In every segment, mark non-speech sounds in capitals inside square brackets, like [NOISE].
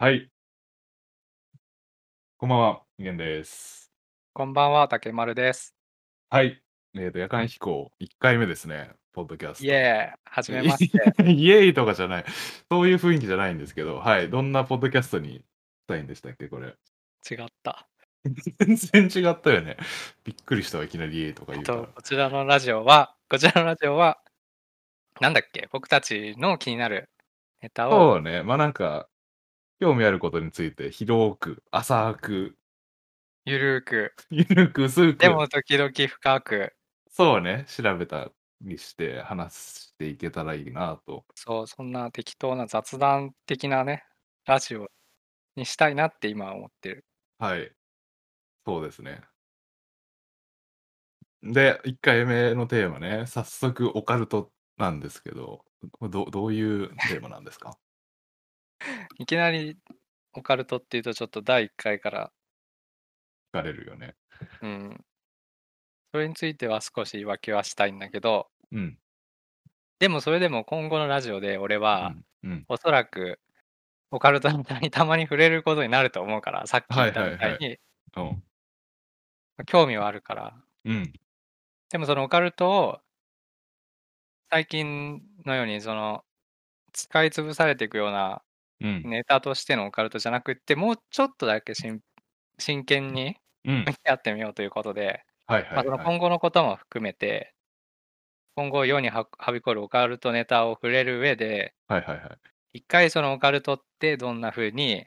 はい。こんばんは、みげんです。こんばんは、竹丸です。はい。えっ、と、夜間飛行1回目ですね、ポッドキャスト。イエーイ、はじめまして。[LAUGHS] イエーイとかじゃない。そういう雰囲気じゃないんですけど、はい。どんなポッドキャストにしたいんでしたっけ、これ。違った。全然違ったよね。びっくりしたわ、いきなりイエーイとかえっ言うからと、。こちらのラジオは、こちらのラジオは、なんだっけ、僕たちの気になるネタを、そうね。まあなんか、興味あることについて広く、浅く、ゆるーく、ゆるく、薄く、でも時々深く、そうね、調べたりして話していけたらいいなと。そう、そんな適当な雑談的なね、ラジオにしたいなって今は思ってる。はい。そうですね。で、1回目のテーマね、早速オカルトなんですけど、どどういうテーマなんですか？いきなりオカルトっていうとちょっと第1回から、聞かれるよね。うん。それについては少し言い訳はしたいんだけど、うん。でもそれでも今後のラジオで俺うは、ん。うん。おそらくオカルトみたいにたまに触れることになると思うから、さっき言ったみたいはいに、うん。興味はあるから。うん。でもそのオカルトを最近のようにその使い潰されていくようなうん。ネタとしてのオカルトじゃなくって、もうちょっとだけ真真剣にうん向。き合ってみようということで。今後のことも含めて、今後世にははびこるオカルトネタを触れる上で、はいはいはい。一回そのオカルトってどんな風に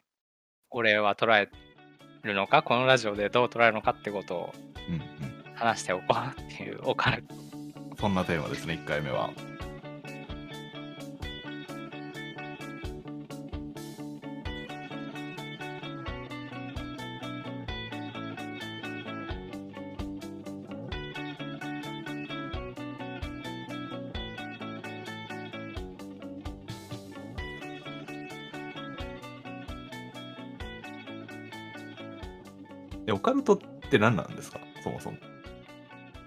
俺は捉えるのか、このラジオでどう捉えるのかってことを。話しておこうっていうオカルト。そんなテーマですね、1回目は。カルトって何なんですか？そもそも。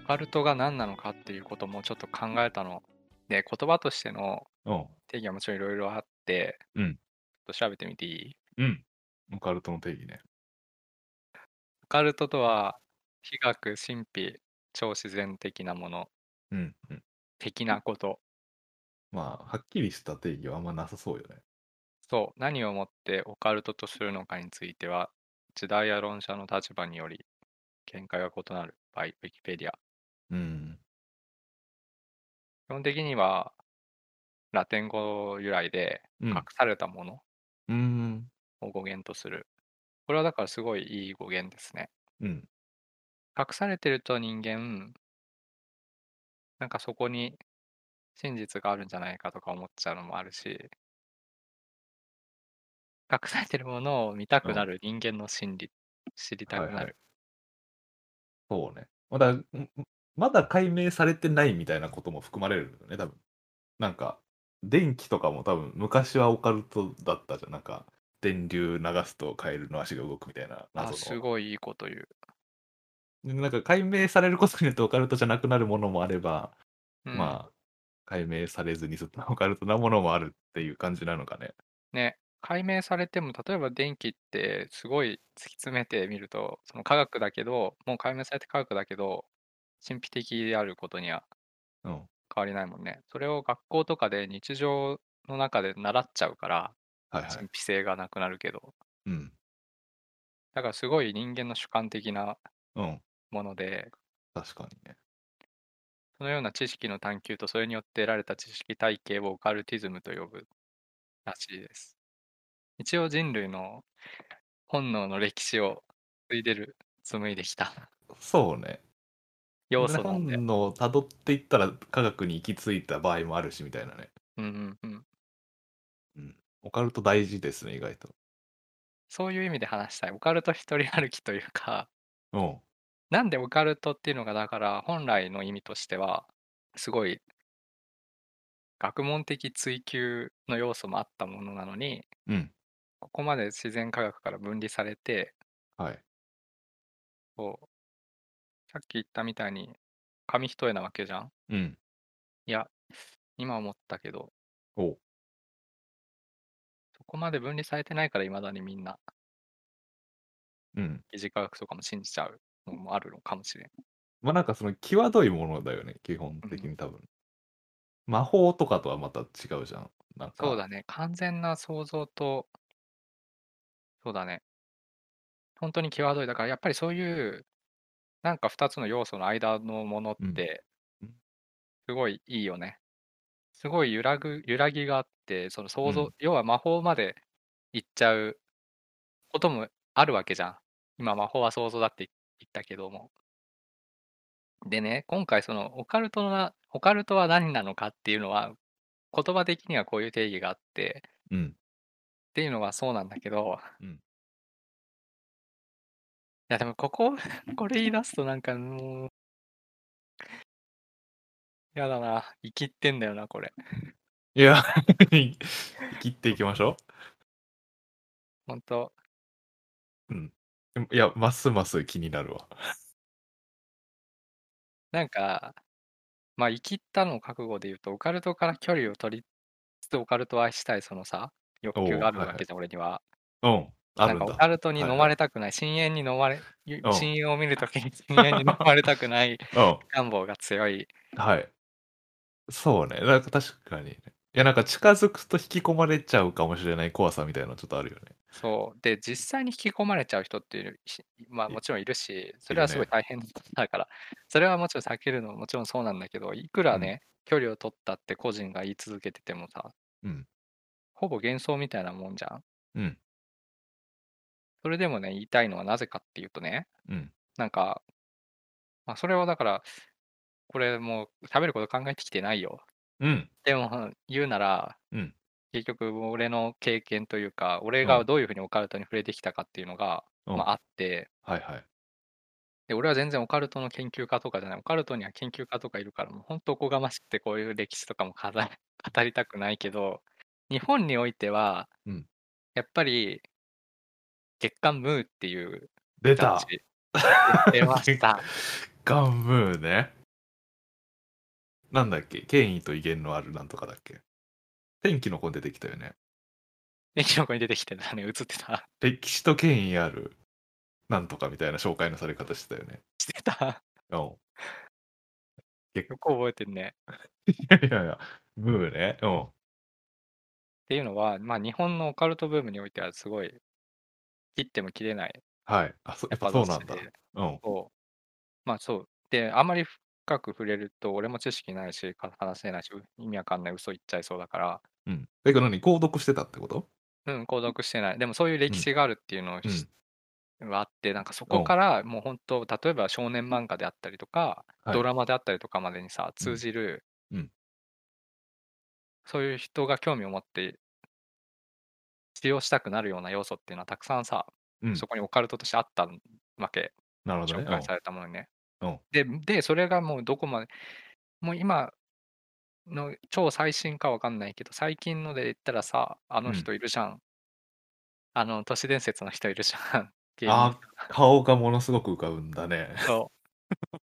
オカルトが何なのかっていうこともちょっと考えたの。で、言葉としてのうん。定義はもちろんいろいろあって、うんちょっと調べてみていい？うん。オカルトの定義ね。オカルトとは、非学、神秘、超自然的なもの、うん。うん。的なこと。まあ、はっきりした定義はあんまなさそうよね。そう、何をもってオカルトとするのかについては、時代や論者の立場により、見解が異なる by ウィキペディア。うん。基本的には、ラテン語由来で、うん隠されたものうん。を語源とする。これはだからすごいいい語源ですね。うん。隠されてると人間、なんかそこに真実があるんじゃないかとか思っちゃうのもあるし、隠されてるものを見たくなる人間の心理、知りたくなる。そうね。まだ、んまだ解明されてないみたいなことも含まれるよね、多分。なんか、電気とかも多分、昔はオカルトだったじゃん。なんか、電流流すとカエルの足が動くみたいなあ、謎の。すごいいいこと言う。でなんか解明されることによってオカルトじゃなくなるものもあれば、うん、まあ、解明されずにずっとオカルトなものもあるっていう感じなのかね。ね、解明されても、例えば電気ってすごい突き詰めてみると、その科学だけど、もう解明されて科学だけど、神秘的であることにはうん。変わりないもんね。それを学校とかで日常の中で習っちゃうから、はいはい神。秘性がなくなるけど、うん。だからすごい人間の主観的なうん。もので、確かにね。そのような知識の探求とそれによって得られた知識体系をオカルティズムと呼ぶらしいです。一応人類の本能の歴史を継いでる、紡いできたそうね。要素なんで。本能を辿っていったら科学に行き着いた場合もあるしみたいなね。うんうんうん。うん。オカルト大事ですね、意外と。そういう意味で話したい。オカルト一人歩きというか、うん。なんでオカルトっていうのがだから本来の意味としてはすごい学問的追求の要素もあったものなのにうん。ここまで自然科学から分離されてはい。こうさっき言ったみたいに紙一重なわけじゃんうん。いや今思ったけどおう。そこまで分離されてないから、未だにみんなうん。疑似科学とかも信じちゃうのもあるのかもしれん。ま、なんかその際どいものだよね、基本うん。的に多分。魔法とかとはまた違うじゃん。なんかそうだね、完全な想像とそうだね。ほんとに際どい、だからやっぱりそういう、なんか2つの要素の間のものっうん。てうん。すごいいいよね。すごい揺らぐ揺らぎがあって、その想像うん。要は魔法まで行っちゃうこともあるわけじゃん。今、魔法は想像だって言ったけども。でね、今回そのオカルトなオカルトは何なのかっていうのは、言葉的にはこういう定義があってうん。っていうのはそうなんだけどうん。いやでもここ、[LAUGHS] これ言い出すとなんかもうやだな、生きってんだよな、これ。いや、[LAUGHS] い切っていきましょう。ほんと。うん。いや、ますます気になるわ。なんか、ま、生きったの覚悟で言うと、オカルトから距離を取りつつオカルトを愛したいそのさ、欲求。があるわけじゃん、俺には。うん、あなんかオ。カルトに飲。まれたくない、深淵に飲まれゆうん。深淵を見る時に深淵に飲まれたくない [LAUGHS] うん。願望が強い。はい。そうね、なんか確かにね。いやなんか近づくと引き込まれちゃうかもしれない怖さみたいなのちょっとあるよね。そう、で、実際に引き込まれちゃう人っていう、ひま、いもちろんいるし、そ。れはすごい大変だから、それはもちろん避けるのももちろんそうなんだけど、いくうん。らね、距離を取ったって個人が言い続けててもさうん。ほぼ幻想みたいなもんじゃん。うん。それでもね、言いたいのはなぜかっていうとね、うん。なんか、ま、それはだから、これもう喋ること考えてきてないよ。うん。でも言うなら、うん。結局俺の経験というか、俺うん。がどういう風にオカルトに触れてきたかっていうのが、うん。ま、あってはいはい。で、俺は全然オカルトの研究家とかじゃない。オカルトには研究家とかいるから、もうほんとおこがましくてこういう歴史とかも語り [LAUGHS] たくないけど、日本においては、うん。やっぱり月刊ムーっていう出た。出まし月た。刊ムーね。なんだっけ、権威と威厳のあるなんとかだっけ？天気の子に出てきたよね。天気の子に出てきてたね、映ってた。歴史と権威あるなんとかみたいな紹介のされ方してたよね。してた。うん。げよく覚えてんね。[LAUGHS] いやいやいや、ムーね。うん。っていうのは、ま、日本のオカルトブームにおいてはすごい切っても切れないはい。あ、そやっぱやっぱそうなんだ。うん。そう。ま、そう。で、あんまり深く触れると俺も知識ないし、か話せないし、意味わかんない嘘言っちゃいそうだからうん。え、これ何、購読してたってこと？うん、購読してない。でもそういう歴うん。史があるっていうのをうしん。はあって、なんかそうん。こからもうほんと、例えば少年漫画であったりとか、はい。ドラマであったりとかまでにさ、うん。通じるうん。そういう人が興味を持って使用したくなるような要素っていうのはたくさんさ、うん。そこにオカルトとしてあったわけ。なるほどね。紹介されたものにね。うん。うん。でで、それがもうどこまでもう今の超最新かわかんないけど、最近ので言ったらさ、あのうん。人いるじゃん。あの都市伝説の人いるじゃん。[LAUGHS] あ、顔がものすごく浮かぶんだね。そう。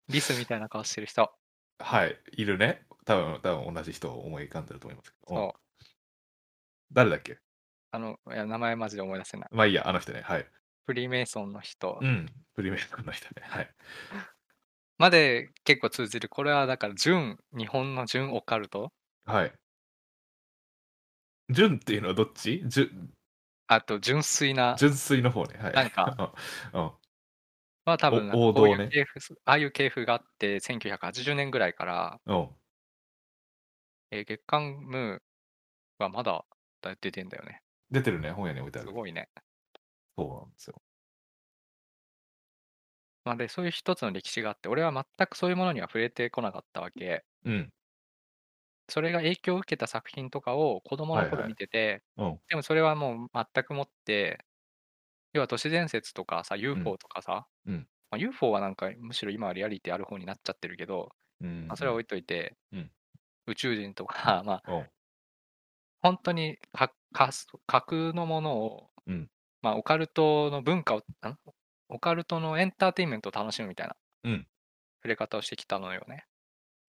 リスみたいな顔してる人。はい、いるね。多分多分同じ人を思い浮かんでると思いますけど。誰だっけ？あの、いや、名前マジで思い出せない。ま、いいや、あの人ね、はい。フリーメイソンの人。うん、フリーメイソンの人ね、はい。[LAUGHS] まで結構通じる。これはだから純日本の純オカルト？はい。純っていうのはどっち？じゅあと純粋な純粋の方ね、はい。なんか [LAUGHS] うん。うん。は多分なんかお王こうい道ね。ああいう系譜があって、1980年ぐらいからうん。え、月刊ムーはまだだ出てんだよね。出てるね、本屋に置いてある。すごいね。そうなんですよ。ま、で、そういう一つの歴史があって、俺は全くそういうものには触れてこなかったわけ。うん。それが影響を受けた作品とかを子供の頃はいはい。見てて、うん。でもそれはもう全くもって要は都市伝説とかさ、うん。UFO とかさ、うん。ま、UFO はなんかむしろ今はリアリティある方になっちゃってるけど、ま、うんうん。それは置いといて、うん。宇宙人とか、まうん。ほんとにかかす架空のものを、うん。ま、オカルトの文化をん？オカルトのエンターテインメントを楽しむみたいなうん。触れ方をしてきたのよね。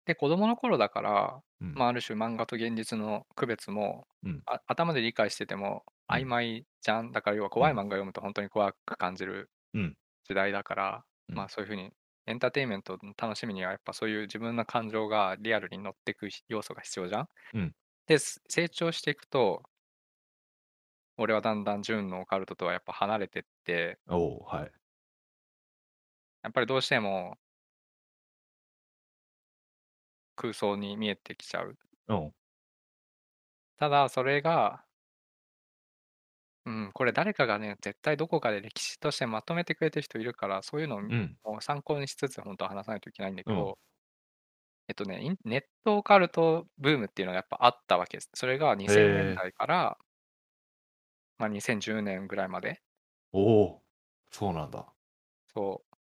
で、子供の頃だから、うん。ま、ある種漫画と現実の区別も、うん。あ頭で理解してても、曖昧じゃん。だから要は怖い漫画読むと本当に怖く感じるうん時代だから、うんまあそういうふうにエンターテインメントの楽しみにはやっぱそういう自分の感情がリアルに乗っていく要素が必要じゃん？うんで、す成長していくと、俺はだんだん純のオカルトとはやっぱ離れてって、おおはい。やっぱりどうしても空想に見えてきちゃう。うん。ただそれが、うん、これ誰かがね、絶対どこかで歴史としてまとめてくれてる人いるから、そういうのをうん。を参考にしつつ本当は話さないといけないんだけうんど、えっとね、インネットオカルトブームっていうのがやっぱあったわけです。それが2000年代から、まあ、2010年ぐらいまで、おおそうなんだ。そう、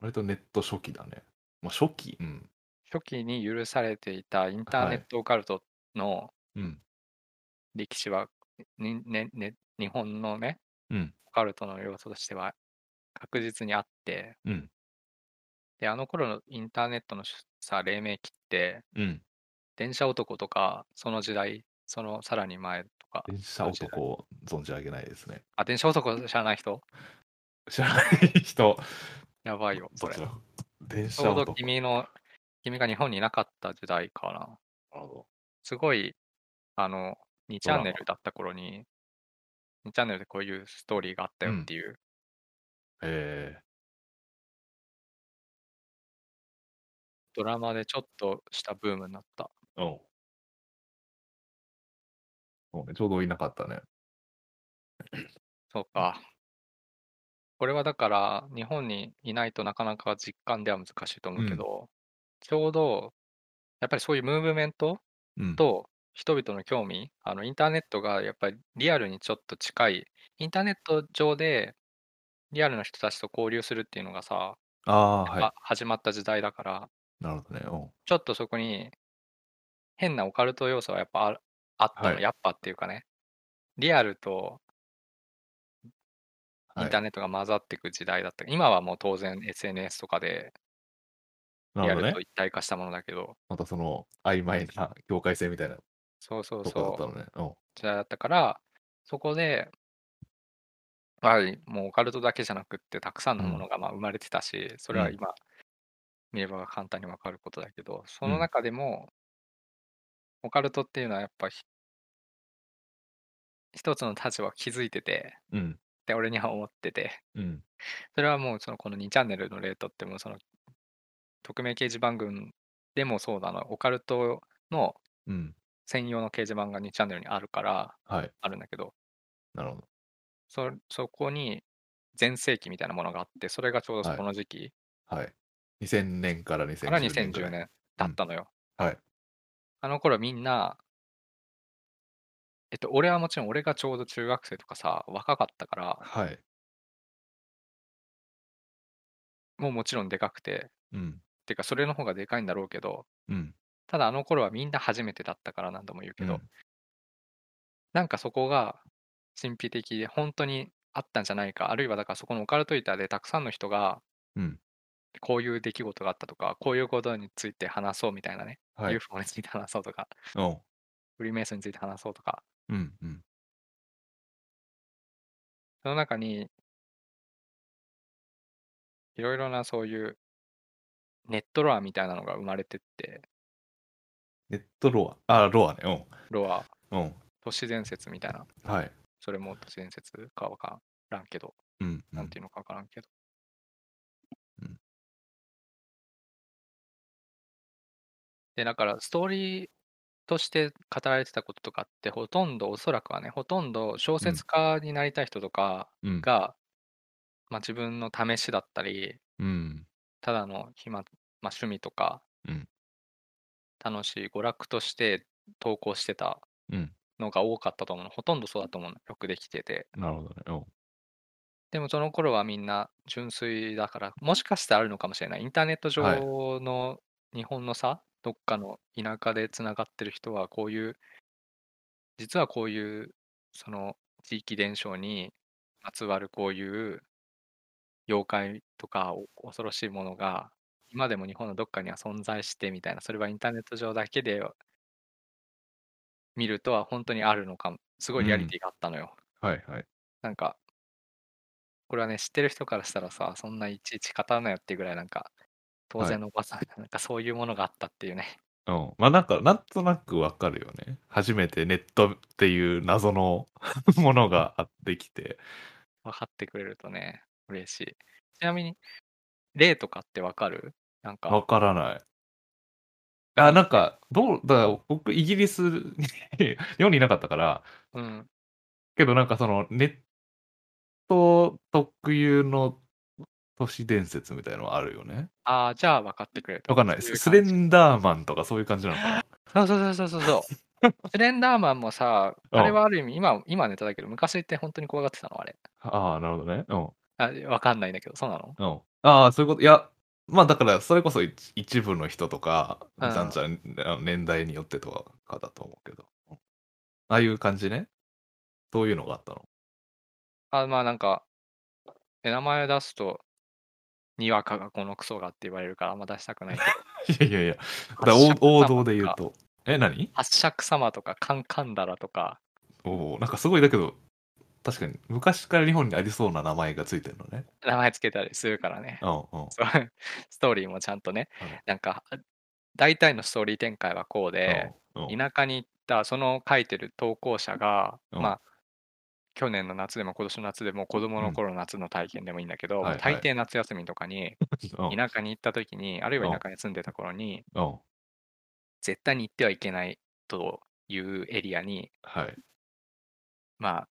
割とネット初期だね。まあ初期？うん。初期に許されていたインターネットオカルトのうん。歴史は、にねね、日本のね、うん。オカルトの要素としては確実にあって、うん。で、あの頃のインターネットのさ、黎明期って、うん。電車男とか、その時代、そのさらに前とか、電車男を存じ上げないですね。あ、電車男知らない人？知らない人。やばいよ、それ。どちら？電ちょうど車男。君の、君が日本にいなかった時代かな。なるほすごい、あの、2チャンネルだった頃に、2チャンネルでこういうストーリーがあったよっていう、ど。えドラマでちょっとしたブームになった。うそうね。ちょうどいなかったね。そうか。これはだから、日本にいないとなかなか実感では難しいと思うけど、ちょうど、やっぱりそういうムーブメントうん。と人々の興味、あのインターネットがやっぱりリアルにちょっと近い、インターネット上でリアルな人たちと交流するっていうのがさ、ああ、はあ始まった時代だから、い。なるほどね。おうちょっとそこに変なオカルト要素はやっぱああったの、はいやっぱっていうかね、リアルとイはいンターネットが混ざっていく時代だった。今はもう当然 SNS とかでなるほどねリアルと。一体化したものだけど、またその曖昧な境界線みたいなそうそうとこだっそう、たのね。時代だったから、そこで、やはりもうオカルトだけじゃなくって、たくさんのものがまあ生まれてたし、それはうん今、見れば簡単にわかることだけど、そうんの中でも、オカルトっていうのはやっぱひ一つの立場を築いてて、うん。って俺には思ってて、うん。それはもうそのこの2チャンネルの例とっても、その匿名掲示板群でもそうだな、オカルトのうん。専用の掲示板が2チャンネルにあるから、はい。あるんだけど、なるほど。そそこに全盛期みたいなものがあって、それがちょうどはいこの時期はい。2000年から2010から年ぐらい。2010年だったのよ。はい。あの頃みんな、えっと、俺はもちろん俺がちょうど中学生とかさ、若かったから、はい。もうもちろんでかくて、うん。てかそれの方がでかいんだろうけど、うん。ただあの頃はみんな初めてだったから何度も言うけど、うんなんかそこが神秘的で本当にあったんじゃないか、あるいはだからそこのオカルト板でたくさんの人が、うん。こういう出来事があったとか、こういうことについて話そうみたいなね、はい。UFO について話そうとか、フリーメイソンについて話そうとか、うん。うん。その中に、いろいろなそういうネットロアみたいなのが生まれてって、ネットロア。あ、ロアね。ロア、うん。うん。都市伝説みたいな、はい。それも都市伝説かわからんけど、うん。なんていうのかわからんけど。うんで、だからストーリーとして語られてたこととかってほとんど、おそらくはね、ほとんど小説家になりたい人とかうん。が、まあ、自分の試しだったり、うん。ただの暇、まあ、趣味とか、うん楽しい娯楽として投稿してたうん。のが多かったと思うの。ほとんどそうだと思うの。よくできてて。なるほどね。でもその頃はみんな純粋だから、もしかしてあるのかもしれない。インターネット上はいの日本のさ、どっかの田舎でつながってる人はこういう、実はこういうその地域伝承にまつわるこういう妖怪とかお恐ろしいものが今でも日本のどっかには存在してみたいな、それはインターネット上だけで見るとは本当にあるのかも。すごいリアリティがあったのよ。はいはい。なんか、これはね、知ってる人からしたらさ、そんないちいち語らないよっていうぐらいなんか、当はい。然のおばさん、[LAUGHS] なんかそういうものがあったっていうね。うん。ま、なんか、なんとなくわかるよね。初めてネットっていう謎の [LAUGHS] ものがあってきて。分かってくれるとね、嬉しい。ちなみに、例とかってわかる？なんかわからない。あ、なんか、どうだ僕イギリスに [LAUGHS] 日本にいなかったからうん。けどなんかその、ネット特有の都市伝説みたいのはあるよね。ああ、じゃあ分かってくれるとわかんない。そういうススレ。ンダーマンとかそういう感じなのかな？[LAUGHS] そうそうそうそうそうそう。[LAUGHS] スレンダーマンもさ、あれうん。はある意味、今今はネタだけど、昔ってほんとに怖がってたの？あれ。ああ、なるほどね。うん。あ、分かんないんだけど、そうなの？うん。ああ、そういうこといや、ま、だからそれこそいち一部の人とか、うん。じゃんじゃん、あの、年代によってとかだと思うけど。うん。ああいう感じね？そういうのがあったの？あ、まあ、なんか、え、名前出すと、にわかがこのクソがって言われるからあんま出したくないけど。[LAUGHS] いやいやいや、だ、お八尺王道で言うとえ、何？八尺様とかカンカンダラとか。おお、なんかすごいだけど、確かに昔から日本にありそうな名前がついてんのね。名前付けたりするからね。うんう [LAUGHS] ストーリーもちゃんとね、はい。なんか、あ、大体のストーリー展開はこうで、うんうん。田舎に行ったその書いてる投稿者が、うん。ま、去年の夏でも今年の夏でも子供うん。の頃の夏の体験でもいいんだけど、ま、はいはい。大抵夏休みとかに、[LAUGHS] うん。田舎に行った時に、あるいうん。は田舎に住んでた頃にうん。絶対に行ってはいけないというエリアにはい。まあ、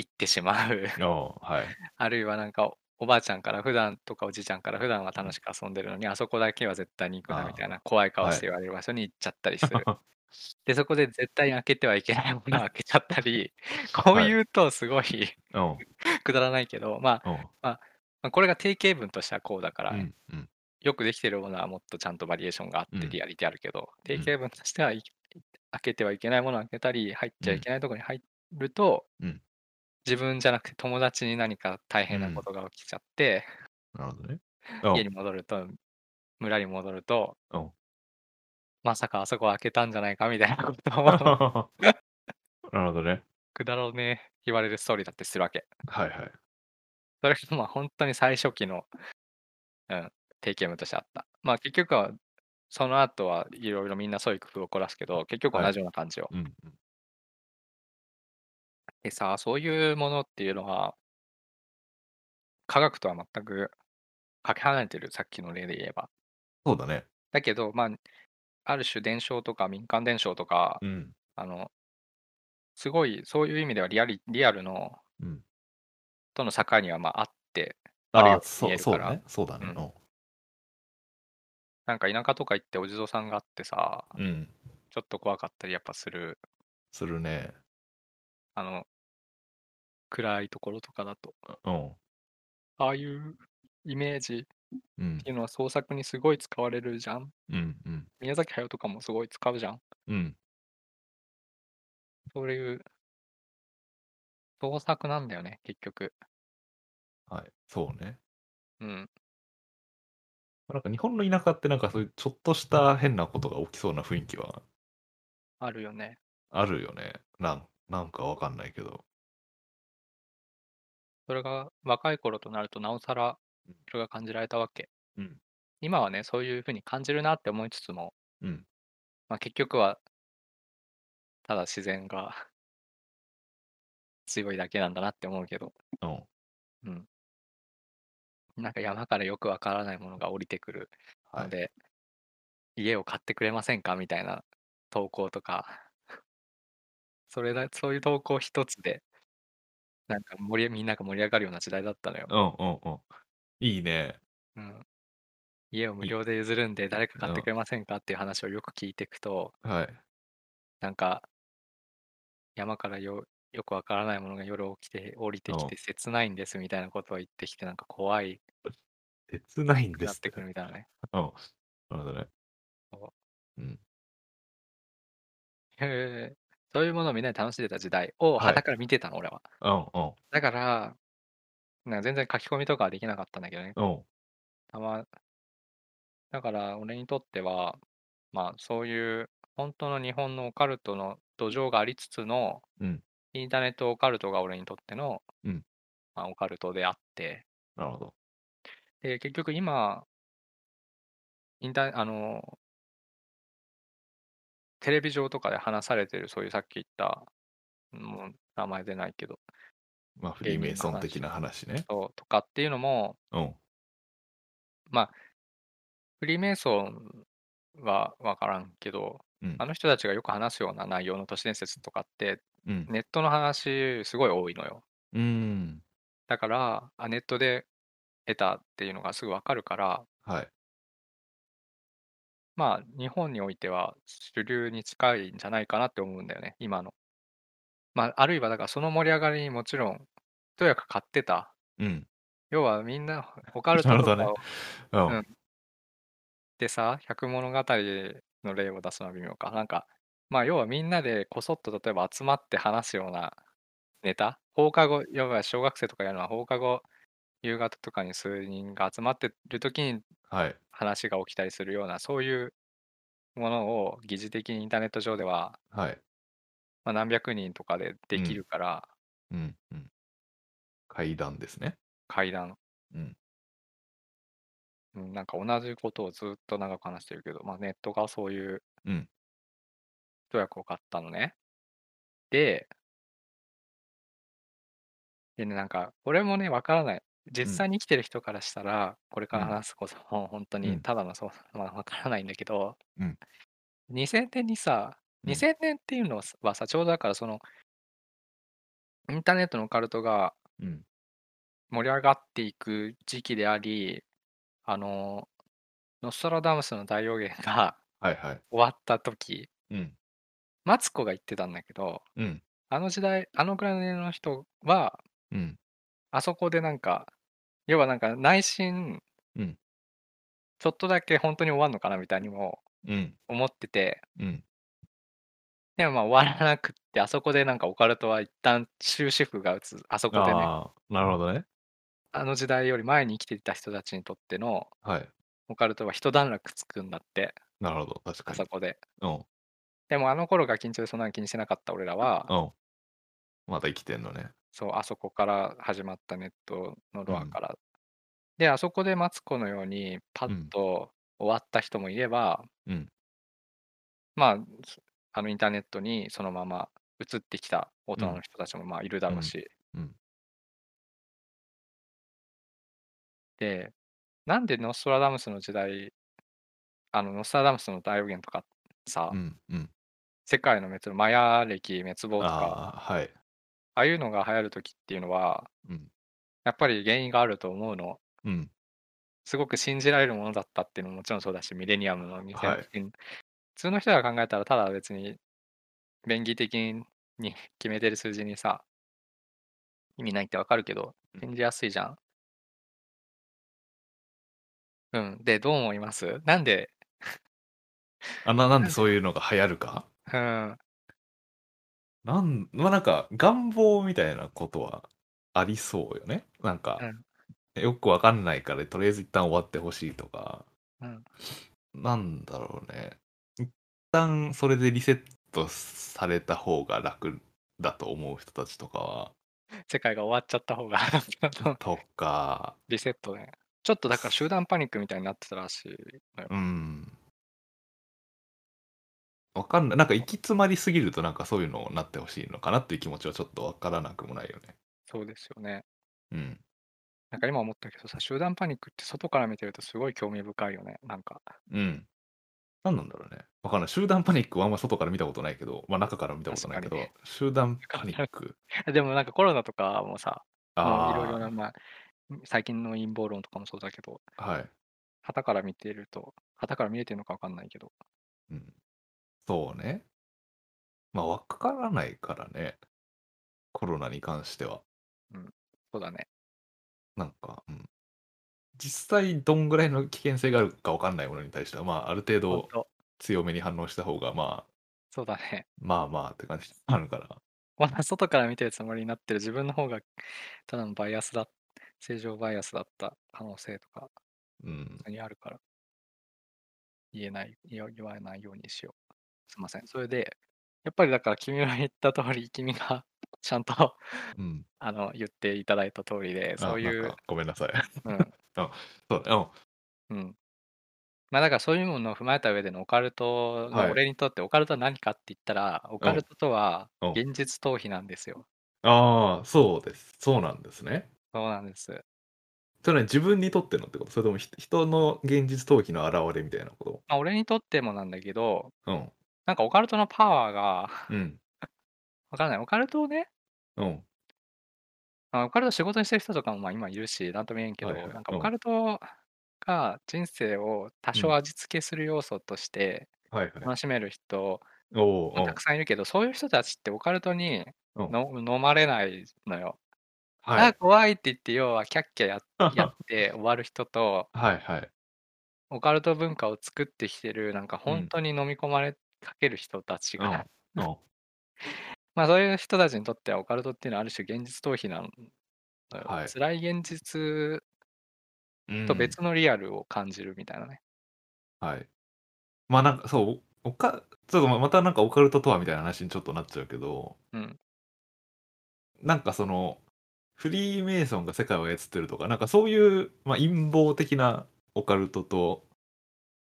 行ってしまう。ああ、はい。あるいはなんか、おばあちゃんから普段とかおじいちゃんから普段はうん。楽しく遊んでるのに、あそこだけは絶対に行くなみあたいな怖いあ、はい。顔して言われる場所に行っちゃったりする。[LAUGHS] で、そこで絶対に開けてはいけないものを [LAUGHS] 開けちゃったり、こうはい。言うとすごいうん。[LAUGHS] くだらないけど、まあ、うん。まま、これが定型文としてはこうだかうら、んうん。よくできてるものはもっとちゃんとバリエーションがあっうん。てリアリティあるけど、定うん。型文としては、い開けてはいけないものを開けたり、入っうん。ちゃいけないとこに入ると、うん。自分じゃなくて友達に何か大う変なこん。とが起きちゃってなるほどね。うん。家に戻ると村に戻るとうん。まさかあそこ開けたんじゃないかみたいなことを [LAUGHS] なるほどね。くだらねえ言われるストーリーだったりするわけ。はいはい。それがまあ、ほんとに最初期のうん、定型文としてあった。まあ、結局は、その後は色々みんな創意工夫を凝らすけど、結局はい。同じような感じよ。うんうん。でさ、そういうものっていうのは科学とは全くかけ離れてる、さっきの例で言えば。そうだね。だけど、ま、ある種伝承とか民間伝承とか、うん。あのすごいそういう意味ではリアリリアルのうん。との境には、ま、あってあるああ、ように見そうえるから。そうね、そうだね。うん。うん。なんか田舎とか行ってお地蔵さんがあってさ、うん。ちょっと怖かったりやっぱする。するね。あの暗いところとかだと。ううん。ああいうイメージうんっていうのは創作にすごい使われるじゃん。うんうん。宮崎駿とかもすごい使うじゃん。うん。そういう創作なんだよね、結局。はい、そうね。うん。ま、なんか日本の田舎ってなんかそういうちょっとした変なことが起きそうな雰囲気はあるよね。あるよね。なんなんかわかんないけど。それが若い頃となると、なおさらうん。それが感じられたわけ。うん。今はね、そういう風に感じるなって思いつつもうん。ま、結局はただ自然が強いだけなんだなって思うけど。うん。うん。なんか山からよくわからないものが降りてくるはい。ので家を買ってくれませんかみたいな投稿とかそれだそういう投稿一つでなんか盛りみんなが盛り上がるような時代だったのよ。うんうんうん。いいね。うん。家を無い料で譲るんで、誰か買ってくうん。れませんかっていう話をよく聞いてくとはい。なんか山からよよくわからないものが夜起きて降りてうん。きて切ないんですみたいなことを言ってきて、なんか怖い切ないんくなってく。るみたいなね。うん。なるほどね。そう。うん。へえ。そういうものをみんなで楽しんでた時代をはい。傍から見てたの、俺は。うんうん。だから、な全然書き込みとかはできなかったんだけどね。うん。たまだから俺にとっては、まあ、そういうほんとの日本のオカルトの土壌がありつつのうん。インターネットオカルトが俺にとっての、うんまあ、オカルトであって、なるほど。で、結局今、インター、あの、テレビ上とかで話されてる、そういうさっき言った、もう名前出ないけど、まあ、フリーメイソン的な話ね。そうとかっていうのも、うん。フリーメイソンは分からんけど、うんあの人たちがよく話すような内容の都市伝説とかって、うん。ネットの話すごい多いのよ。うーん。だから、あネットで得たっていうのがすぐ分かるから、はい。まあ、日本においては主流に近いんじゃないかなって思うんだよね、今の。まあ、あるいはだからその盛り上がりにもちろん、一役買ってた。うん。要はみんな、オカルトなるほどねとかをうん。うんでさ、百物語の例を出すのは微妙か。なんか、まあ要はみんなでこそっと例えば集まって話すようなネタ放課後、要は小学生とかやるのは放課後、夕方とかに数人が集まってる時にはい。話が起きたりするような、そういうものを疑似的にインターネット上では、はい。まあ、何百人とかでできるから、うん。うん。階段ですね。会談、うん。うん、なんか同じことをずっと長く話してるけど、まあ、ネットがそういううん一役を買ったのね。で、でね、なんか、これもね、わからない。実際に生きてる人からしたら、これから話すことも本当にうんただのそう、まあ、わからないんだけど、うん2000年にさ、うん2000年っていうのはさちょうどだからその、インターネットのオカルトがうん。盛り上がっていく時期であり、あの、ノストラダムスの大予言が。終わった時、うん。マツコが言ってたんだけど、うん。あの時代、あのぐらいのの人は、うん。あそこでなんか、要はなんか内心、うんちょっとだけ本当に終わるのかなみたいにもうん。思ってて、うん。でもまあ終わらなくって、あそこでなんかオカルトは一旦終止符が打つ、あそこでね、ああ、なるほどね。あの時代より前に生きていた人たちにとってのはい。オカルトは一段落つくんだって、なるほど。確かにあそ。こで。うん。でもあの頃が緊張でそんなの気にしてなかった俺らは、うん。まだ生きてんのね。そう、あそこから始まったネットのドアから。で、あそこでマツコのようにパッと終わった人もいれば、うん。まあ、すあのインターネットにそのまま移ってきた大人の人たちもまあいるだろうし。うん。で、なんでノストラダムスの時代、あのノストラダムスの大予言とかさ、うん。うん。世界の滅亡、マヤ歴滅亡とか、ああ、はい。ああいうのが流行るときっていうのは、うん。やっぱり原因があると思うの。うん。すごく信じられるものだったっていうのももちろんそうだし、ミレニアムの2000はい年、普通の人が考えたら、ただ別に便宜的に決めてる数字にさ、意味ないってわかるけどうん、信じやすいじゃん。うん。で、どう思います？なんで、あな、なんで？そういうのが流行るか？うん、なん、まあなんか、願望みたいなことはありそうよね。なんか、よくわかんないから、とりあえず一旦終わってほしいとか、うん、なんだろうね。一旦それでリセットされた方が楽だと思う人たちとか世界が終わっちゃった方がは、[LAUGHS] とか、リセットね。ちょっとだから集団パニックみたいになってたらしいのよ。うん。わかんない。なんか行き詰まりすぎるとなんかそういうのになってほしいのかなっていう気持ちはちょっとわからなくもないよね。そうですよね。うん。なんか今思ったけどさ、集団パニックって外から見てるとすごい興味深いよね。なんか、うん。何なんだろうね。わかんない。集団パニックはあんま外から見たことないけど、まあ中から見たことないけど確、集団パニック。[LAUGHS] でもなんかコロナとかもさ、いあろいろな、まあ、最近の陰謀論とかもそうだけど、あ、はい。旗から見てると、旗から見えてるのかわかんないけど、うん。そうね。まあわからないからね。コロナに関しては。そうだね。なんか、うん。実際どんぐらいの危険性があるかわかんないものに対しては、まあある程度ほんと強めに反応した方が、まあ、そうだね。まあまあって感じになるから。こんな外から見てるつもりになってる自分の方がただのバイアスだ、正常バイアスだった可能性とかうん。普通にあるから、言えない、言わ言わないようにしよう。すいません。それで、やっぱりだから君が言った通り、君がちゃんとうん。[LAUGHS] あの、言っていただいた通りで、あ、そういうなんか、ごめんなさい。うん。[LAUGHS] そうだ、うん。うん。ま、だからそういうものを踏まえた上でのオカルトのはい。俺にとってオカルトは何かって言ったら、オうん。カルトとはうん。現実逃避なんですよ。ああ、そうです。そうなんですね。そうなんです。それは自分にとってのってこと？それとも、ひ人の現実逃避の表れみたいなこと？ま、俺にとってもなんだけど、うん。なんかオカルトのパワーがうん。わかんない。オカルトをねうん。ま、オカルト仕事にしてる人とかも、ま、今いるし、なんとも言えんけど、はいはい。なんかオカうん。ルトが人生を多うん。少味付けする要素としてはいはい。楽しめる人おお、もたくうん。さんいるけど、そういう人たちってオカルトにうん。の飲まれないのよ。ああ、はい。怖いって言って、要はキャッキャや [LAUGHS] やって終わる人とはいはい。オカルト文化を作ってきてる、なんかほんうん。とに飲み込まれかける人たちうん。がうん。[LAUGHS] ま、そういう人たちにとってはオカルトっていうのはある種現実逃避なのよ。はい。辛い現実と。別のリアルを感じるみたいなね。はい。ま、なんかそう、おかちょっと、ままたなんかオカルトとはみたいな話にちょっとなっちゃうけどうん。なんかその、フリーメイソンが世界を操ってるとか、なんかそういう、ま、陰謀的なオカルトと、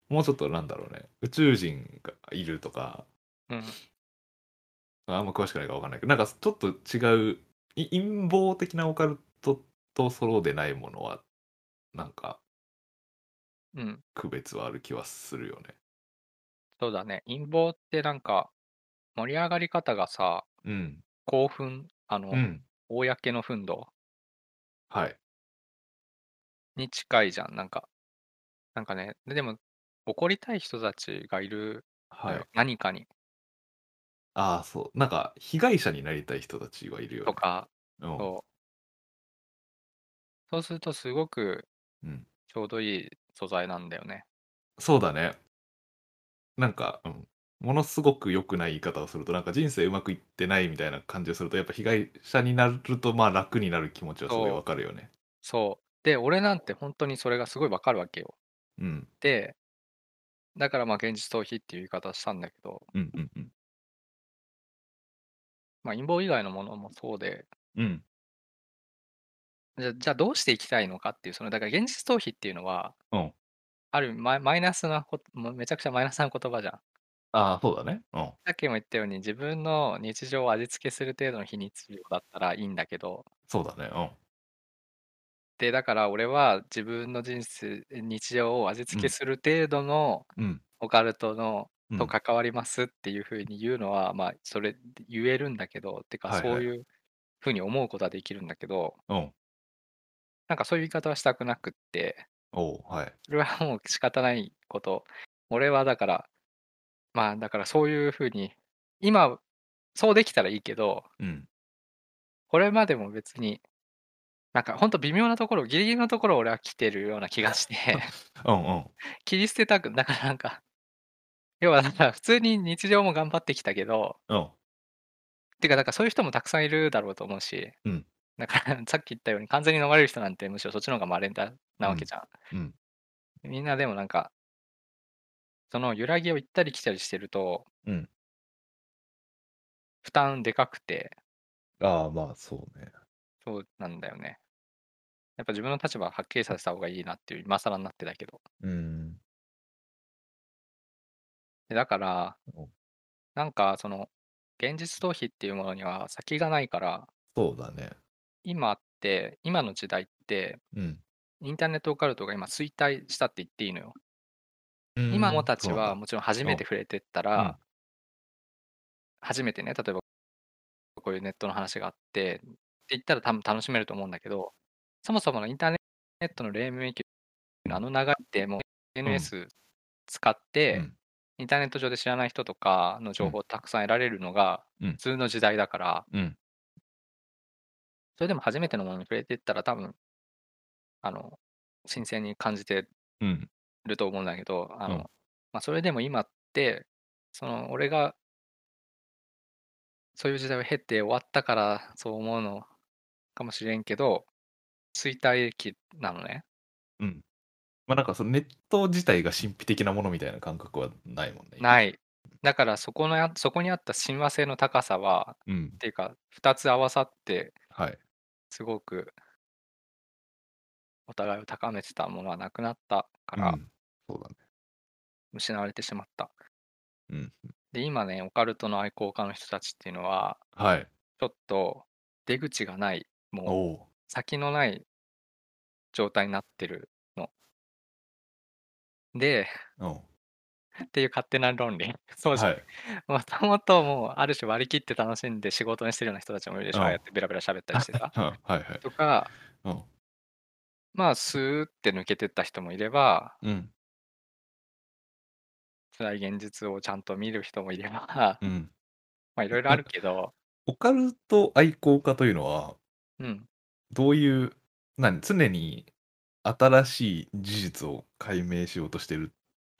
もうちょっとなんだろうね、宇宙人がいるとかうん。あんま詳しくないからわかんないけど、なんかちょっと違う、い陰謀的なオカルトとそうでないものは、なんかうん。区別はある気はするよね。そうだね。陰謀ってなんか、盛り上がり方がさ、うん。興奮、あの、うん。公の憤怒はい。に近いじゃん、なんか。なんかね、ででも、怒りたい人たちがいるはい。何かに。ああ、そう。なんか被害者になりたい人たちはいるよね。とか、うん。そう。そうするとすごくうん。ちょうどいい素材なんだよね。そうだね。なんか、うん、ものすごく良くない言い方をすると、なんか人生うまくいってないみたいな感じをすると、やっぱ被害者になると、まあ、楽になる気持ちはすごいそう。わかるよね。そう。で、俺なんてほんとにそれがすごいわかるわけよ。うん。で、だから、ま、現実逃避っていう言い方したんだけどうんうんうん。ま、陰謀以外のものもそうでうん。じゃじゃ、どうしていきたいのかっていう、その、だから現実逃避っていうのはうん。ある意味マイマイナスなこもめちゃくちゃマイナスな言葉じゃん。ああ、そうだね。うん。さっきも言ったように、自分の日常を味付けする程度の非日常だったらいいんだけどそうだね。うん。で、だから俺は自分の人生日常を味付けうん。する程度のうん。オカルトのとうん。関わりますっていう風に言うのは、ま、それ言えるんだけど、てかはいはい。そういう風に思うことはできるんだけどうん。なんかそういう言い方はしたくなくっておお、はい。それはもう仕方ないこと。俺はだからまあ、だからそういう風に、今そうできたらいいけどうん。これまでも別に、なんかほんと微妙なところ、ギリギリのところを俺は来てるような気がして [LAUGHS] うんうん。切り捨てたくだからなんか要はだから普通に日常も頑張ってきたけどうん。てか、だからそういう人もたくさんいるだろうと思うし、うん。だからさっき言ったように完全に飲まれる人なんてむしろそっちの方が稀だなうん。わけじゃん。うん。みんなでもなんかその揺らぎを行ったり来たりしてるとうん。負担でかくてああ、まあ、そうね。そうなんだよね。やっぱ自分の立場ははっきりさせた方がいいなっていう、今更になってだけど。うーん。で、だからうん。なんかその、現実逃避っていうものには先がないからそうだね。今って今の時代ってうん。インターネットオカルトが今衰退したって言っていいのよ。うー今もん、たちはそうなんだ。もちろん初めてうん。触れてったうん。ら初めてね、例えばこういうネットの話があってって言ったら多分楽しめると思うんだけど、そもそものインターネットの黎明期のあの流れってもううん。SNS 使っうて、ん。インターネット上で知らない人とかのうん。情報をたくさん得られるのがうん。普通の時代だからうん。それでも初めてのものに触れてったら多分あの、新鮮に感じてうん。ると思うんだけど、あうん。の、ま、それでも今って、その俺がそういう時代を経て終わったからそう思うのかもしれんけど、衰退期なのね。うん。ま、なんかそのネット自体が神秘的なものみたいな感覚はないもんね、今。ない。だからそこのやそこにあった親和性の高さは、うんっ。ていうか、2つ合わさってはい。すごくお互いを高めてたものはなくなったからうん。そうだね。失われてしまった。うん、うん。で、今ね、オカルトの愛好家の人たちっていうのは、はい。ちょっと出口がない、も。先のない状態になってるの。で、うん。っていう勝手な論理。[LAUGHS] そうじゃん。はい。もともともうある種割り切って楽しんで仕事にしてるような人たちもいるでしょ。うんああやってベラベラ喋ったりしてさ。うん、はいはい。とか、うん。まあ、スーって抜けてった人もいれば、うん。辛い現実をちゃんと見る人もいれば、うん。[LAUGHS] まあいろいろあるけど、オカルト愛好家というのは、うん。どういう、何、常に新しい事実を解明しようとしてる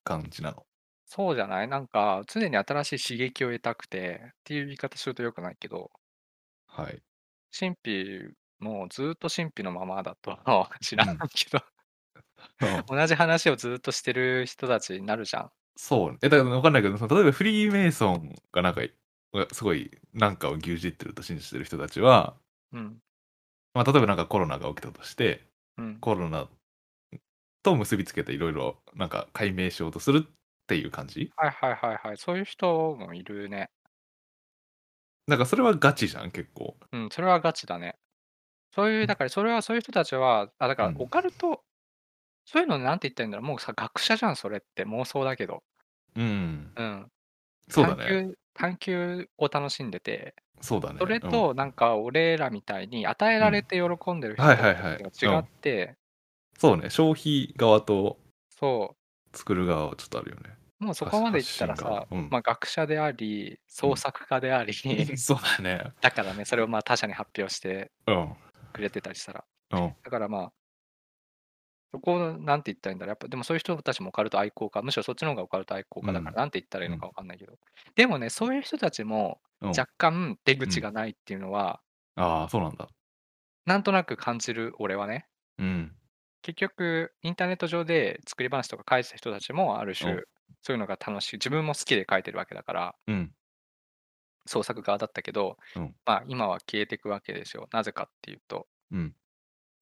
感じなの？そうじゃない？なんか常に新しい刺激を得たくてっていう言い方するとよくないけど、はい。神秘もずっと神秘のままだとは [LAUGHS] 知らんけど、うん [LAUGHS] 同じ話をずっとしてる人たちになるじゃん。そうね。え、だからわかんないけど、その例えばフリーメイソンがなんか、がすごいなんかを牛耳ってると信じてる人たちは、うん。まあ、例えばなんかコロナが起きたとして、うん。コロナと結びつけていろいろなんか解明しようとするっていう感じ？はいはいはいはい。そういう人もいるね。なんかそれはガチじゃん、結構。うん、それはガチだね。そういう、だからそれはそういう人たちは、あ、だからうんオカルト、そういうのなんて言ったらいいんだろう。もうさ、学者じゃん、それって妄想だけど。うん。うん。そうだね。探求、を楽しんでて、そうだね。それとなんか俺らみたいに与えられて喜んでる人はいはいはいが違って、そうね。消費側とそ作る側はちょっとあるよね。う、もうそこまでいったら発信がさ、うんまあ学者であり、創作家であり、[LAUGHS] そうだね。だからね、それをまあ他者に発表してうん。くれてたりしたら。うん。だからまあ、そこをなんて言ったらいいんだろう。やっぱでもそういう人たちもオカルト愛好家、むしろそっちの方がオカルト愛好家だから、うんなんて言ったらいいのかわかんないけど。でもね、そういう人たちもうん、若干出口がないっていうのは、ああ、そうなんだ。なんとなく感じる俺はね。うん。結局、インターネット上で作り話とか書いてた人たちもある種、うんそういうのが楽しい。自分も好きで書いてるわけだから、うん。創作側だったけど、うんまあ今は消えていくわけですよ。なぜかっていうと、うん。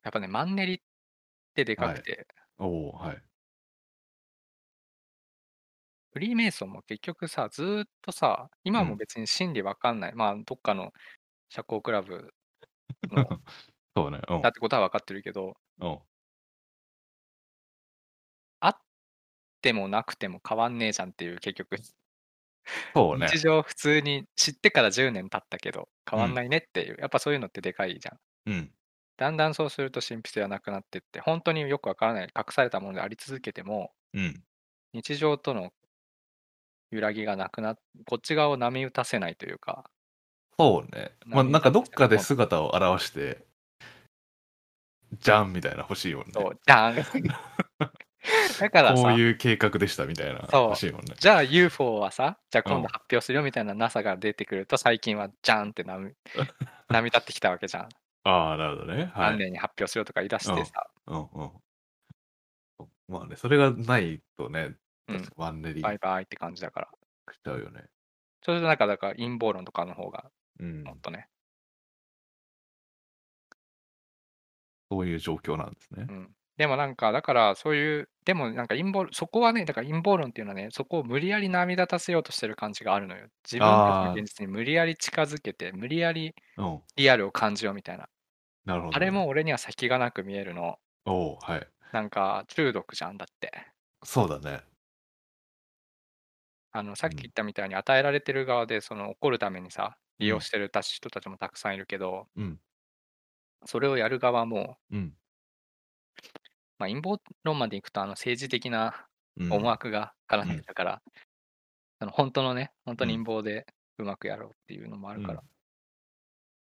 やっぱね、マンネリってでかくて、おおはい。フリーメイソンも結局さ、ずーっとさ、今もうん別に真理わかんない。まあ、どっかの社交クラブの [LAUGHS] そうね。うんだってことは分かってるけど、うん。あってもなくても変わんねえじゃんっていう結局、そうね。日常普通に知ってから10年経ったけど変わんないねっていう、やっぱそういうのってでかいじゃん。うん。だんだんそうすると神秘性はなくなってって、本当によくわからない隠されたものであり続けても、うん。日常との揺らぎがなくなっ、こっち側を波打たせないというか、そうね。まあ、なんかどっかで姿を現して、じゃんみたいな欲しいもんね。そう、じゃん [LAUGHS] だからさ、こういう計画でしたみたいな欲しいもんね。じゃあ UFO はさ、じゃあ今うん度発表するよみたいな NASA が出てくると、最近はじゃんって波波立ってきたわけじゃん。ああ、なるほどね。はい。何年に発表するよとか言い出してさ、うんうん。まあね、それがないとね、うん確かマンネバイバイって感じだから。ちゃうよね。それとなんか、だから陰謀論とかの方がうんも。っとね、そういう状況なんですねう。ん。でもなんか、だからそういう、でもなんか陰謀、そこはね、だから陰謀論っていうのはね、そこを無理やり波立たせようとしてる感じがあるのよ。自分たちの現実に無理やり近づけて、無理やりうん。リアルを感じようみたいな。なるほど、あれも。俺には先がなく見えるの。おおはい。なんか中毒じゃんだって。そうだね。あのさっきうん言ったみたいに与えられてる側でその怒るためにさ利用うんしてるたち人たちもたくさんいるけど、うん。それをやる側も、うん。まあ、陰謀論までいくとあの政治的なうん、思惑が絡んでたから、あの本当のね本当に陰謀でうまくやろうっていうのもあるから、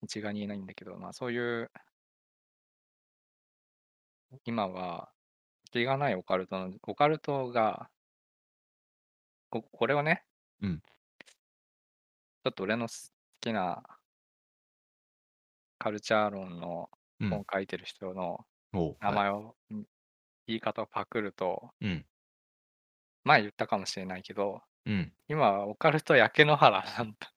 一概に言えないんだけどまあそういう今は気がないオカルトのオカルトがここれをね、うん。ちょっと俺の好きなカルチャー論のうん。本書いてる人の名前を、ん言い方をパクると、うん。前言ったかもしれないけど、うん。今はオカルト焼け野原なんだ。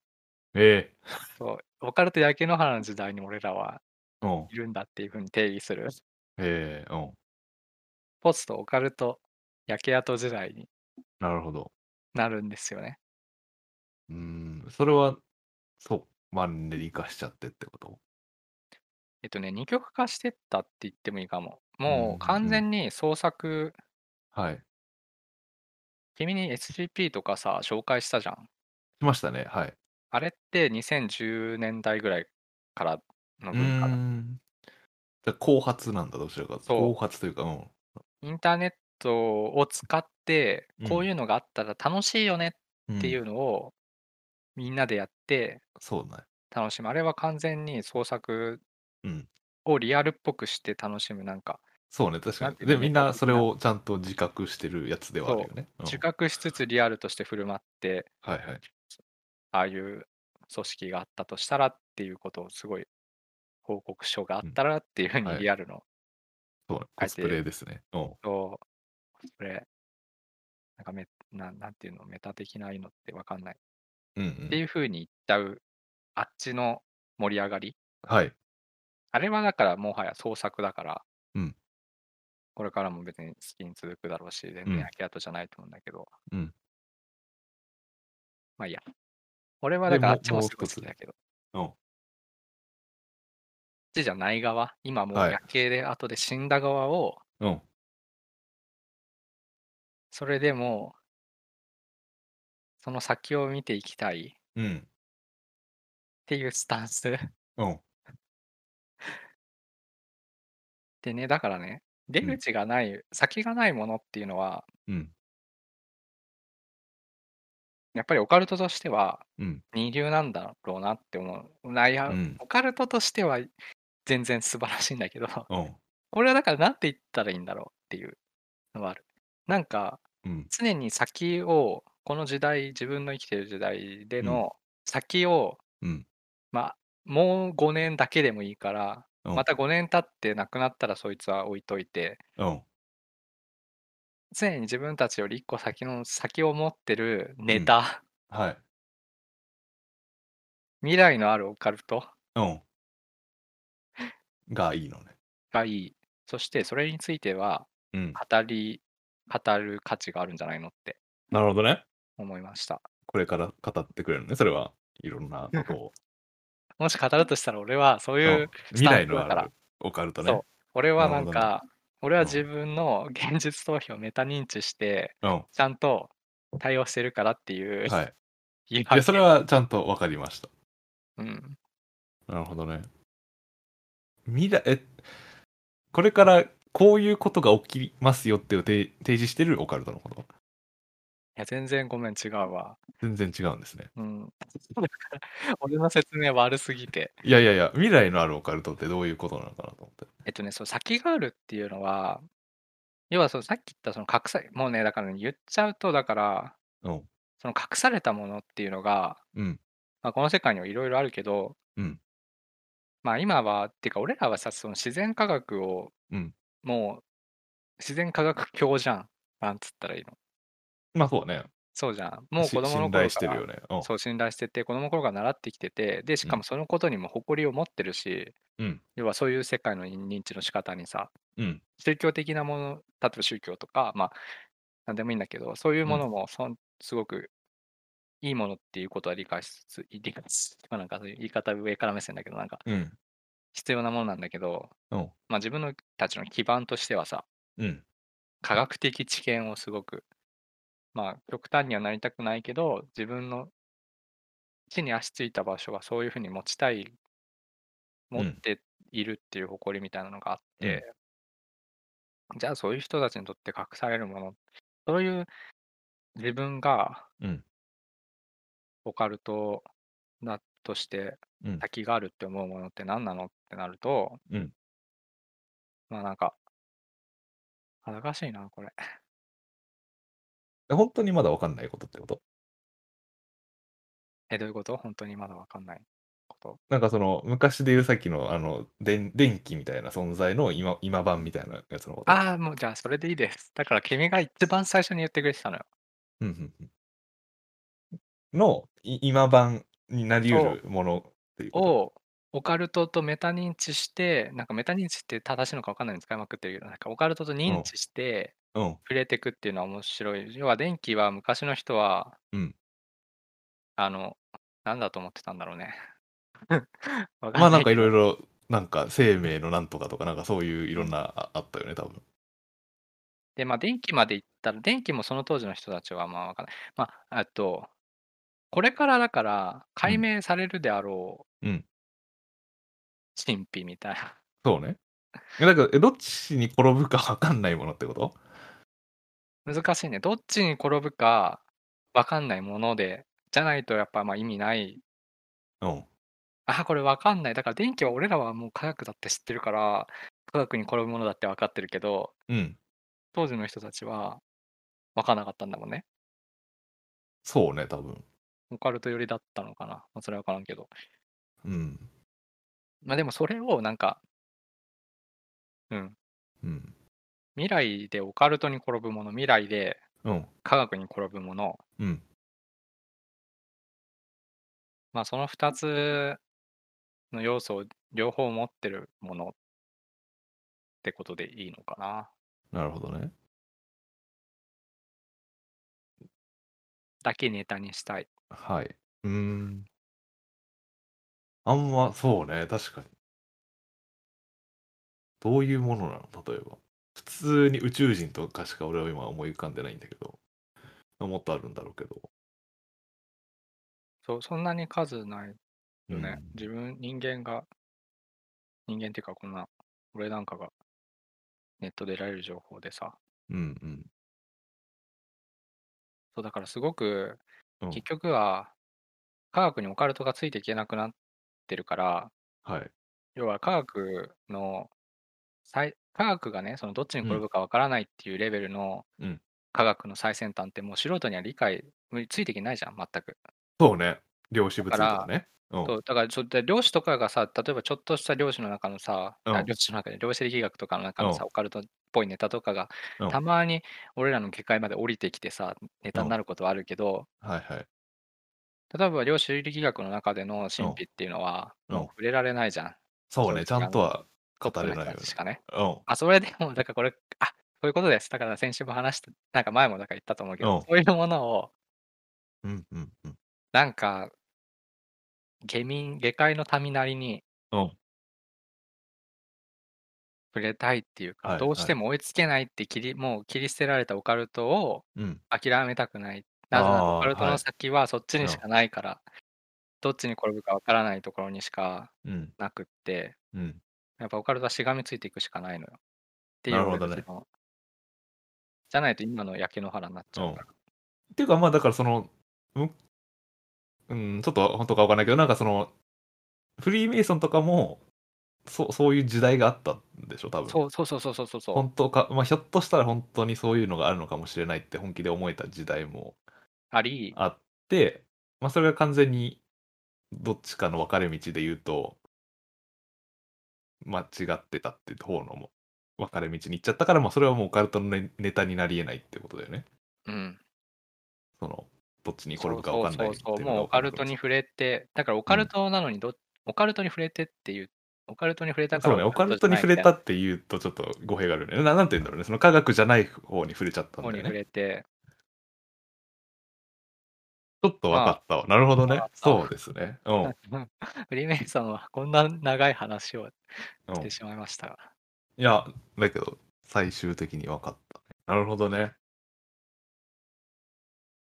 ええそう、オカルト焼け野原の時代に俺らはうん。いるんだっていう風に定義する。ええうん。ポストオカルト焼け跡時代になるほど。なるんですよね。うーん。それは、そう、マンネリ化しちゃってってこと？えっとね、二極化してったって言ってもいいかも。うんうんうもうん完全に創作はい。君に SCP とかさ、紹介したじゃん。しましたね。はい。あれって2010年代ぐらいからのう文化だ。ーん。じゃあ後発なんだ、どちらかというと。そう後発というか、うん。インターネットを使って、うんこういうのがあったら楽しいよねっていうんうのをみんなでやってそうね。楽しむ。あれは完全に創作うん。をリアルっぽくして楽しむ。なんか、そうね、確かに。で、みんなそれをちゃんと自覚してるやつではあるよね。うん自覚しつつリアルとして振る舞って、はいはい。ああいう組織があったとしたらっていうことをすごい報告書があったらっていうふうはいにリアルのそうね。コスプレですね。うん。と、それ、なんかメなんなんていうの、メタ的なのってわかんない。うんうん。っていうふうに言っちゃう、あっちの盛り上がり。はい。あれはだからもはや創作だから、うんこれからも別に好きに続くだろうし、全うん然焼け跡じゃないと思うんだけど、うん。まあいいや。俺はだからあっちもすごい好きだけど、うん。あっちじゃない側、今もうはい焼けで後で死んだ側を、うん。それでも、その先を見ていきたいっうん。ていうスタンス。うん。でね、だからね、出口がない、先がないものっていうのは、うん。やっぱりオカルトとしてはうん。二流なんだろうなって思う。ないや、うんオカルトとしては全然素晴らしいんだけど、うん。[LAUGHS] これはだからなんて言ったらいいんだろうっていうのはある。なんか、うん。常に先を、この時代、自分の生きてる時代での先を、うん。まあ、もう5年だけでもいいから、うんまた5年経って亡くなったらそいつは置いといて、うん。常に自分たちより一個先の先を持ってるネタ、はい。未来のあるオカルトうん。がいいのね。がいい。そしてそれについてはうん。語り、語る価値があるんじゃないのってなるほどね。思いました。これから語ってくれるのね。それはいろんなことを。もし語るとしたら俺はそういううん未来のあるオカルトねそう。俺はなんか、俺はうん自分の現実逃避をメタ認知して、うん。ちゃんと対応してるからっていうはい。[LAUGHS] 言いいや、それはちゃんと分かりました。うん。なるほどね。未来、え、これからこういうことが起きますよっていう提提示してるオカルトのこと？いや、全然ごめん、違うわ。全然違うんですね。うん。[LAUGHS] 俺の説明悪すぎて。いやいやいや、未来のあるオカルトってどういうことなのかなと思って。えっとね、そう、先があるっていうのは、要はそのさっき言ったその隠さ、もうね、だから、ね、言っちゃうと、だから、うん。その隠されたものっていうのが、うん。まあ、この世界にはいろいろあるけど、うん。まあ今は、っていうか俺らはさ、その自然科学を、うんもう、自然科学教じゃん。なんつったらいいの。まあそうね。そうじゃん。もうし子供の信頃から頼してるよね。うん。そう信頼してて、子供の頃から習ってきてて、で、しかもそのことにも誇りを持ってるし、うん。要はそういう世界の認知の仕方にさ、うん。宗教的なもの、例えば宗教とか、まあ、なんでもいいんだけど、そういうものもそん、すごくいいものっていうことは理解しつつ、理解しつつ、まあなんかそういう言い方上から目線だけど、なんかうん。必要なものなんだけど、うん。まあ自分のたちの基盤としてはさ、うん。科学的知見をすごく、まあ極端にはなりたくないけど、自分の地に足ついた場所はそういうふうに持ちたい、持うんっているっていう誇りみたいなのがあって、じゃあそういう人たちにとって隠されるもの、そういう自分がうん。オカルトだとしてうん。先があるって思うものって何なのってなると、うんまあなんか、恥ずかしいな、これ。本当にまだ分かんないことってこと？え、どういうこと？本当にまだわかんないこと？なんかその昔で言うさっきのあの電電気みたいな存在の今今版みたいなやつのこと？ああ、もうじゃあそれでいいです。だから君が一番最初に言ってくれてたのよ。うんうんうんのい今版になりうるものっていう。をオカルトとメタ認知して、なんかメタ認知って正しいのか分かんないの使いまくってるけど、なんかオカルトと認知してうん。触れていくっていうのは面白い。要は電気は昔の人は、うんあの、なんだと思ってたんだろうね。わ [LAUGHS] まあなんかいろいろ。ろ、なんか生命のなんとかとか、なんかそういういろんなああったよね、多分。で、まあ電気まで行ったら、電気もその当時の人たちはまあわかんない。まあ、あと、これからだから解明されるであろう、うん。神秘みたいな。そうね。えだから、えどっちに転ぶかわかんないものってこと？難しいね。どっちに転ぶか分かんないもので、じゃないとやっぱまあ意味ない。うん。あ、これ分かんない。だから電気は俺らはもう科学だって知ってるから、科学に転ぶものだって分かってるけど、うん。当時の人たちは分かんなかったんだもんね。そうね、多分。オカルト寄りだったのかな。まあ、それは分からんけど。うん。まあでもそれをなんか、うん。うん。未来でオカルトに転ぶもの、未来でうん。科学に転ぶもの、うん。まあその2つの要素を両方持ってるものってことでいいのかな。なるほどね。だけネタにしたい。はい。うーん。あんま、そうね、確かに。どういうものなの？例えば。普通に宇宙人とかしか俺は今思い浮かんでないんだけど。もっとあるんだろうけど。そう、そんなに数ないよね。うん自分、人間が、人間っていうかこんな、俺なんかがネットで得られる情報でさ、うんうん。そうだからすごく、うん結局は科学にオカルトがついていけなくなってるから、はい。要は科学の最科学がねそのどっちに転ぶかわからないっていうレベルのうん科学の最先端ってもう素人には理解ついていけないじゃん全く。そうね。量子物理とかね。うん。そうだからちょっと量子とかがさ例えばちょっとした量子の中のさ、うんあ量子の中で量子力学とかの中のさ、うんオカルトっぽいネタとかが、うんたまに俺らの下界まで降りてきてさネタになることはあるけど、はいはい。例えば量子力学の中での神秘っていうのは、うんもう触れられないじゃん。そうね、ちゃんとは語れないよねしかね。うん。あ、それでも、だからこれ、あそういうことです。だから先週も話した、なんか前もだから言ったと思うけど、うんそういうものを、うんうんうん。なんか、下民、下界の民なりにうん。触れたいっていうか、はいどうしても追いつけないって切り、もう切り捨てられたオカルトをうん。諦めたくない。なぜならオカルトのはい先はそっちにしかないから、どっちに転ぶかわからないところにしかうん。なくって、うん。やっぱオカルトはしがみついていくしかないのよ。っていうなるほどねのじゃないと今の焼け野原になっちゃうから。っていうか、まあだからその、むうん、ちょっと本当かわかんないけど、なんかその、フリーメイソンとかも、そそういう時代があったんでしょ、多分。そうそうそうそうそうそうそう。本当か、まあひょっとしたら本当にそういうのがあるのかもしれないって本気で思えた時代もあり、あって、まあそれが完全にどっちかの分かれ道で言うと、間違ってたっていう方のも分かれ道に行っちゃったから、まあそれはもうオカルトのネネタになり得ないってことだよね。うん。その、どっちに転ぶか分かんないそうそうそう。もうオカルトに触れて、だからオカルトなのにど、オカルトに触れてっていう、オカルトに触れたからそうね、オカルトに触れたって言うとちょっと語弊があるよね。ななんて言うんだろうね。その科学じゃない方に触れちゃったん方に触だよね。れて、ちょっと分かったわ。なるほどねそうですね。うん。[LAUGHS] フリーメイソンはこんな長い話をうんしてしまいましたが。いや、だけど、最終的に分かった、ね。なるほどね。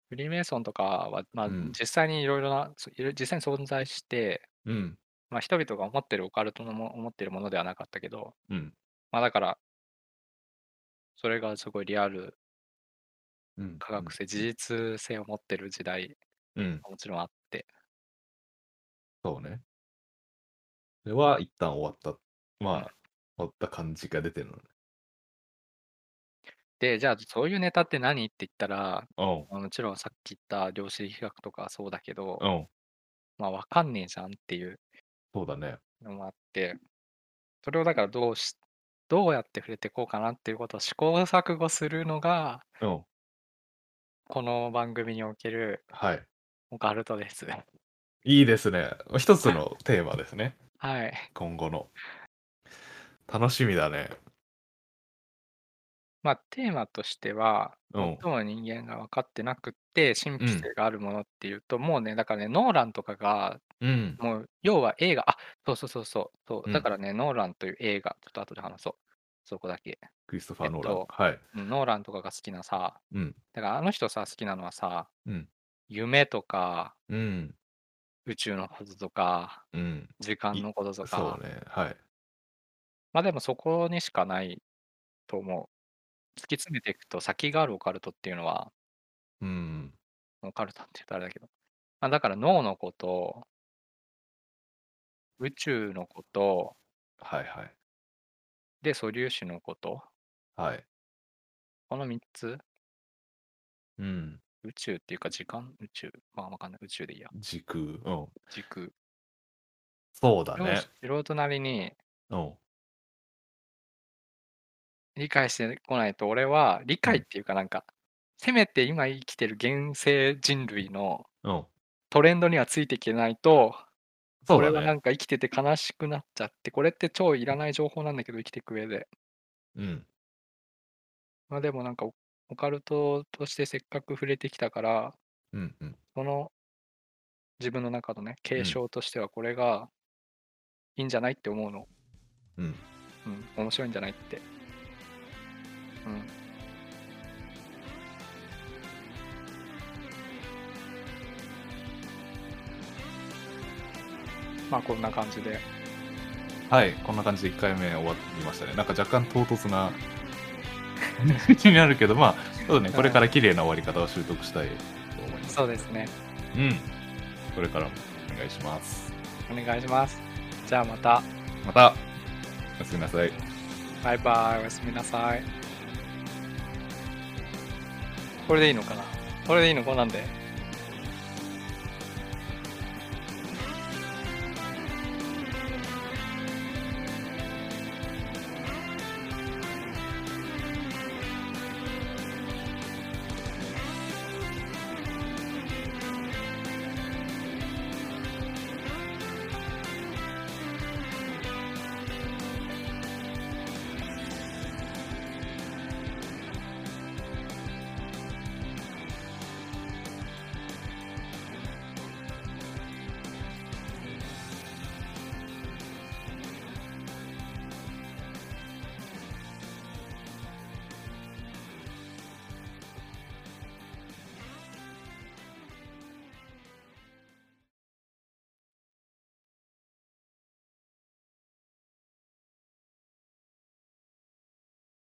フリーメイソンとかは、まあ、うん実際にいろいろな、実際に存在して、うん。まあ、人々が思ってるオカルトのも思ってるものではなかったけど、うん。まあだから、それがすごいリアル、うん。科学性、事実性を持ってる時代うん。もちろんあって、そうね。それは一旦終わった。まうんあ、終わった感じが出てるのね。で、じゃあそういうネタって何？って言ったら、もちろんさっき言った量子力学とかはそうだけど、うん。まあわかんねえじゃんっていうそうだね。のもあって、それをだからどうし、どうやって触れていこうかなっていうことを試行錯誤するのが、うん。この番組におけるはい。オカルトです。いいですね。一つのテーマですね。はい。今後の。楽しみだね。まあ、テーマとしては、うん最も人間が分かってなくって、神秘性があるものっていうと、もうね、だからね、ノーランとかが、うん。もう、要は映画、あそうそうそうそう、そううんだからね、ノーランという映画、ちょっと後で話そう。そこだけ。クリストファー・ノーラン。えっとはい。うんノーランとかが好きなさ、うん。だからあの人さ、好きなのはさ、うん。夢とか、うん。宇宙のこととか、うん。時間のこととか、そうね。はい。まあでもそこにしかないと思う。突き詰めていくと先があるオカルトっていうのは、うん。オカルトって言うとあれだけど、まあ、だから脳のこと、宇宙のこと、はいはい。で素粒子のこと、はい。この3つ、うん。宇宙っていうか時間、宇宙、まあわかんない、宇宙でいいや、時空。うん。時空。そうだね。素人なりにうん。理解してこないと、俺は理解っていうかなんか、せめて今生きてる現世人類のうん。トレンドにはついていけないと、そうだね。俺はなんか生きてて悲しくなっちゃって、これって超いらない情報なんだけど、生きていく上で。うん。まあでもなんかオ、オカルトとしてせっかく触れてきたから、うん。うん。その自分の中のね、継承としてはこれがいいんじゃないって思うの。うん。うん、面白いんじゃないって。うん。まあこんな感じで。はい。こんな感じで1回目終わりましたね。なんか若干唐突な [LAUGHS] 感じになるけど、まあ、そうだね。これから綺麗な終わり方を習得したいと思います。そうですね。うん。これからもお願いします。お願いします。じゃあまた。また、おやすみなさい。バイバイ。おやすみなさい。これでいいのかな？これでいいの？こんなんで。